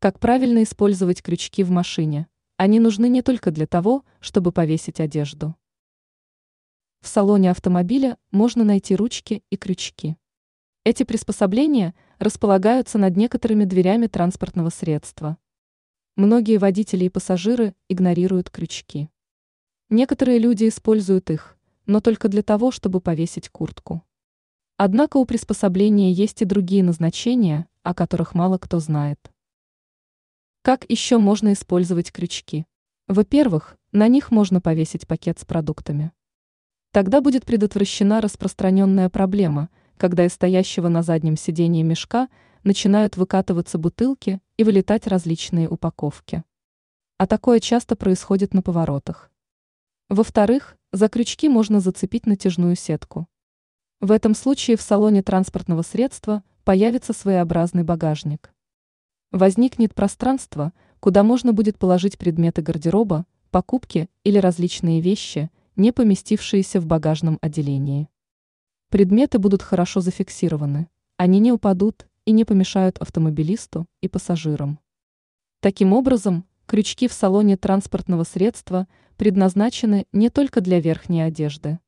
Как правильно использовать крючки в машине? Они нужны не только для того, чтобы повесить одежду. В салоне автомобиля можно найти ручки и крючки. Эти приспособления располагаются над некоторыми дверями транспортного средства. Многие водители и пассажиры игнорируют крючки. Некоторые люди используют их, но только для того, чтобы повесить куртку. Однако у приспособления есть и другие назначения, о которых мало кто знает. Как еще можно использовать крючки? Во-первых, на них можно повесить пакет с продуктами. Тогда будет предотвращена распространенная проблема, когда из стоящего на заднем сидении мешка начинают выкатываться бутылки и вылетать различные упаковки. А такое часто происходит на поворотах. Во-вторых, за крючки можно зацепить натяжную сетку. В этом случае в салоне транспортного средства появится своеобразный багажник. Возникнет пространство, куда можно будет положить предметы гардероба, покупки или различные вещи, не поместившиеся в багажном отделении. Предметы будут хорошо зафиксированы, они не упадут и не помешают автомобилисту и пассажирам. Таким образом, крючки в салоне транспортного средства предназначены не только для верхней одежды.